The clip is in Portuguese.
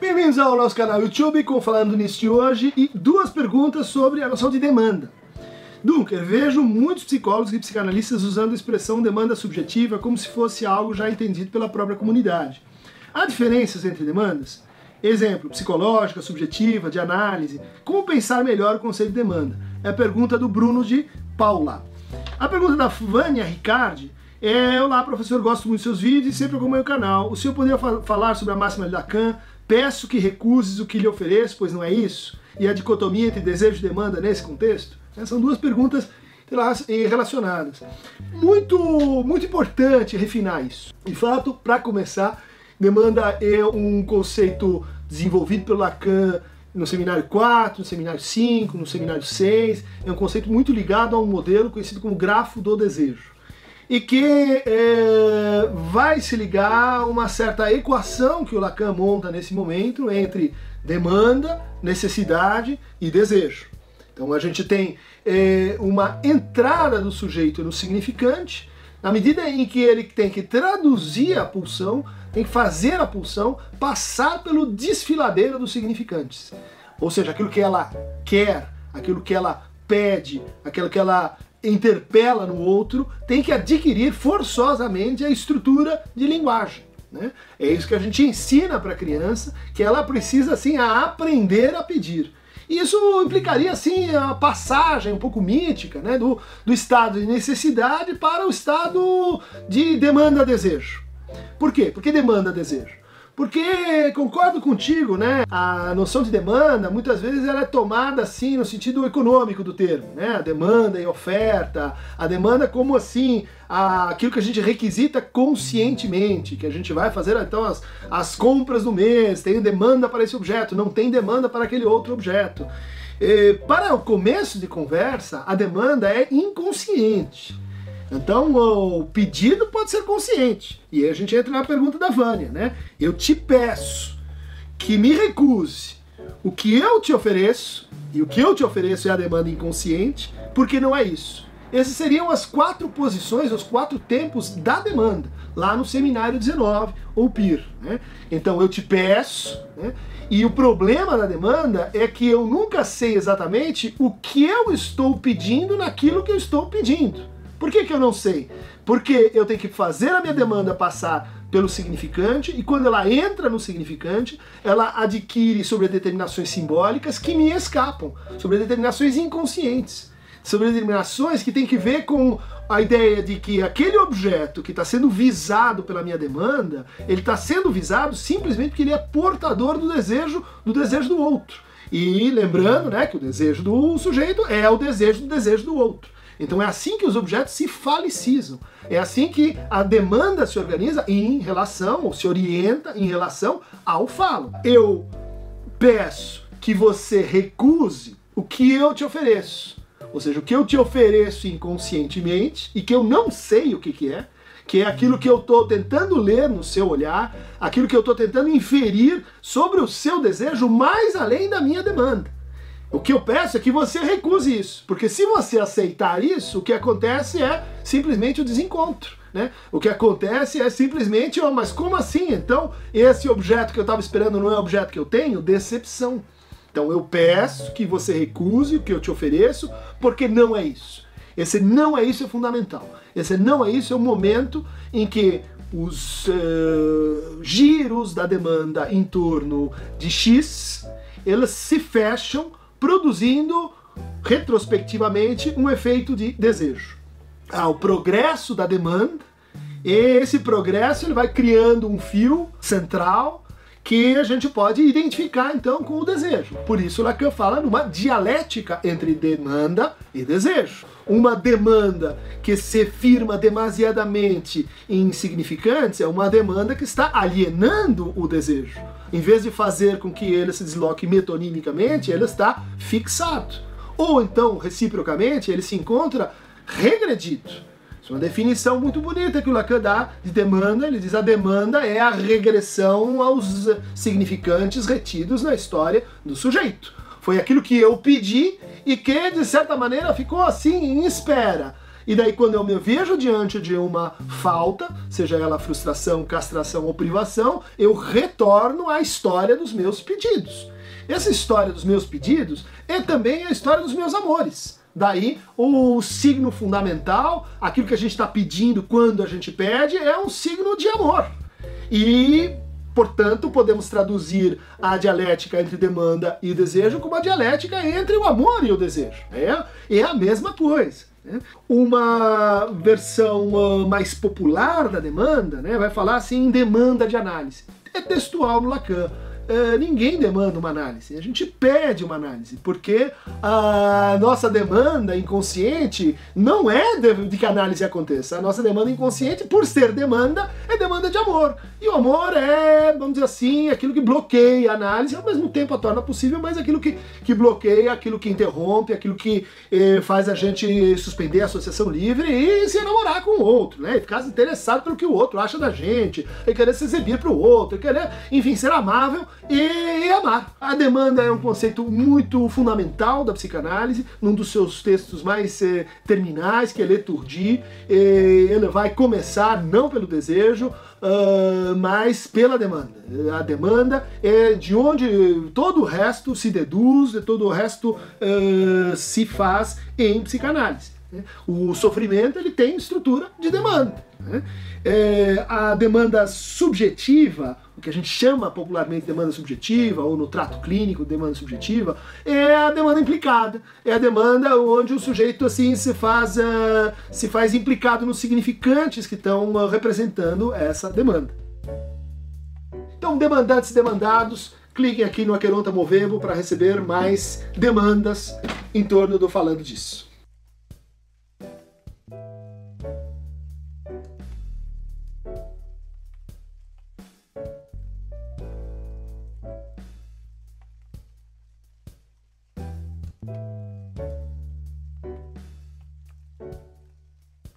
Bem-vindos ao nosso canal YouTube com Falando Nisso de hoje e duas perguntas sobre a noção de demanda. Dunker, vejo muitos psicólogos e psicanalistas usando a expressão demanda subjetiva como se fosse algo já entendido pela própria comunidade. Há diferenças entre demandas? Exemplo, psicológica, subjetiva, de análise. Como pensar melhor o conceito de demanda? É a pergunta do Bruno de Paula. A pergunta da Vânia Ricardi é, olá professor, gosto muito dos seus vídeos e sempre acompanho o canal. O senhor poderia fa falar sobre a máxima de Lacan? Peço que recuses o que lhe ofereço, pois não é isso? E a dicotomia entre desejo e demanda nesse contexto? São duas perguntas relacionadas. Muito, muito importante refinar isso. De fato, para começar, demanda é um conceito desenvolvido pelo Lacan no seminário 4, no seminário 5, no seminário 6. É um conceito muito ligado a um modelo conhecido como grafo do desejo e que é, vai se ligar uma certa equação que o Lacan monta nesse momento entre demanda, necessidade e desejo. Então a gente tem é, uma entrada do sujeito no significante, na medida em que ele tem que traduzir a pulsão, tem que fazer a pulsão passar pelo desfiladeiro dos significantes. Ou seja, aquilo que ela quer, aquilo que ela pede, aquilo que ela interpela no outro, tem que adquirir forçosamente a estrutura de linguagem. Né? É isso que a gente ensina para a criança, que ela precisa assim aprender a pedir. Isso implicaria assim a passagem um pouco mítica né, do, do estado de necessidade para o estado de demanda-desejo. Por quê? Porque demanda-desejo. Porque concordo contigo, né? A noção de demanda muitas vezes ela é tomada assim no sentido econômico do termo, né? A demanda e oferta, a demanda como assim a, aquilo que a gente requisita conscientemente, que a gente vai fazer então as, as compras do mês, tem demanda para esse objeto, não tem demanda para aquele outro objeto. E, para o começo de conversa, a demanda é inconsciente. Então o pedido pode ser consciente. E aí a gente entra na pergunta da Vânia, né? Eu te peço que me recuse o que eu te ofereço, e o que eu te ofereço é a demanda inconsciente, porque não é isso. Essas seriam as quatro posições, os quatro tempos da demanda, lá no seminário 19, ou PIR. Né? Então eu te peço, né? e o problema da demanda é que eu nunca sei exatamente o que eu estou pedindo naquilo que eu estou pedindo. Por que, que eu não sei? Porque eu tenho que fazer a minha demanda passar pelo significante e quando ela entra no significante, ela adquire sobre determinações simbólicas que me escapam, sobre determinações inconscientes, sobre determinações que tem que ver com a ideia de que aquele objeto que está sendo visado pela minha demanda, ele está sendo visado simplesmente porque ele é portador do desejo do desejo do outro. E lembrando, né, que o desejo do sujeito é o desejo do desejo do outro. Então é assim que os objetos se falicizam. É assim que a demanda se organiza em relação, ou se orienta em relação ao falo. Eu peço que você recuse o que eu te ofereço. Ou seja, o que eu te ofereço inconscientemente e que eu não sei o que, que é, que é aquilo que eu estou tentando ler no seu olhar, aquilo que eu estou tentando inferir sobre o seu desejo mais além da minha demanda. O que eu peço é que você recuse isso, porque se você aceitar isso, o que acontece é simplesmente o desencontro. Né? O que acontece é simplesmente, oh, mas como assim? Então, esse objeto que eu estava esperando não é o objeto que eu tenho? Decepção. Então, eu peço que você recuse o que eu te ofereço, porque não é isso. Esse não é isso é fundamental. Esse não é isso é o momento em que os uh, giros da demanda em torno de X, elas se fecham produzindo retrospectivamente um efeito de desejo. Há o progresso da demanda, esse progresso ele vai criando um fio central que a gente pode identificar então com o desejo. Por isso Lacan fala numa dialética entre demanda e desejo. Uma demanda que se firma demasiadamente em insignificantes é uma demanda que está alienando o desejo. Em vez de fazer com que ele se desloque metonimicamente, ele está fixado. Ou então, reciprocamente, ele se encontra regredido. Uma definição muito bonita que o Lacan dá de demanda. Ele diz a demanda é a regressão aos significantes retidos na história do sujeito. Foi aquilo que eu pedi e que, de certa maneira, ficou assim em espera. E daí, quando eu me vejo diante de uma falta, seja ela frustração, castração ou privação, eu retorno à história dos meus pedidos. Essa história dos meus pedidos é também a história dos meus amores. Daí, o signo fundamental, aquilo que a gente está pedindo quando a gente pede, é um signo de amor. E, portanto, podemos traduzir a dialética entre demanda e desejo como a dialética entre o amor e o desejo. É, é a mesma coisa. Né? Uma versão uh, mais popular da demanda né, vai falar assim em demanda de análise. É textual no Lacan uh, ninguém demanda uma análise, a gente pede uma análise, porque a nossa demanda inconsciente não é de, de que a análise aconteça. A nossa demanda inconsciente, por ser demanda, é demanda de amor. E o amor é, vamos dizer assim, aquilo que bloqueia a análise, ao mesmo tempo a torna possível, mas aquilo que, que bloqueia, aquilo que interrompe, aquilo que eh, faz a gente suspender a associação livre e se enamorar com o outro, né? E ficar interessado pelo que o outro acha da gente, e querer se exibir para o outro, e querer, enfim, ser amável e, e amar. A demanda é um conceito muito fundamental da psicanálise, num dos seus textos mais eh, terminais, que é Leturdi. ele vai começar não pelo desejo, uh, mas pela demanda. A demanda é de onde todo o resto se deduz, todo o resto uh, se faz em psicanálise. O sofrimento ele tem estrutura de demanda. Né? É, a demanda subjetiva, o que a gente chama popularmente de demanda subjetiva, ou no trato clínico demanda subjetiva, é a demanda implicada. É a demanda onde o sujeito assim se faz, uh, se faz implicado nos significantes que estão uh, representando essa demanda. Então, demandantes e demandados, cliquem aqui no Aqueronta Movebo para receber mais demandas em torno do falando disso.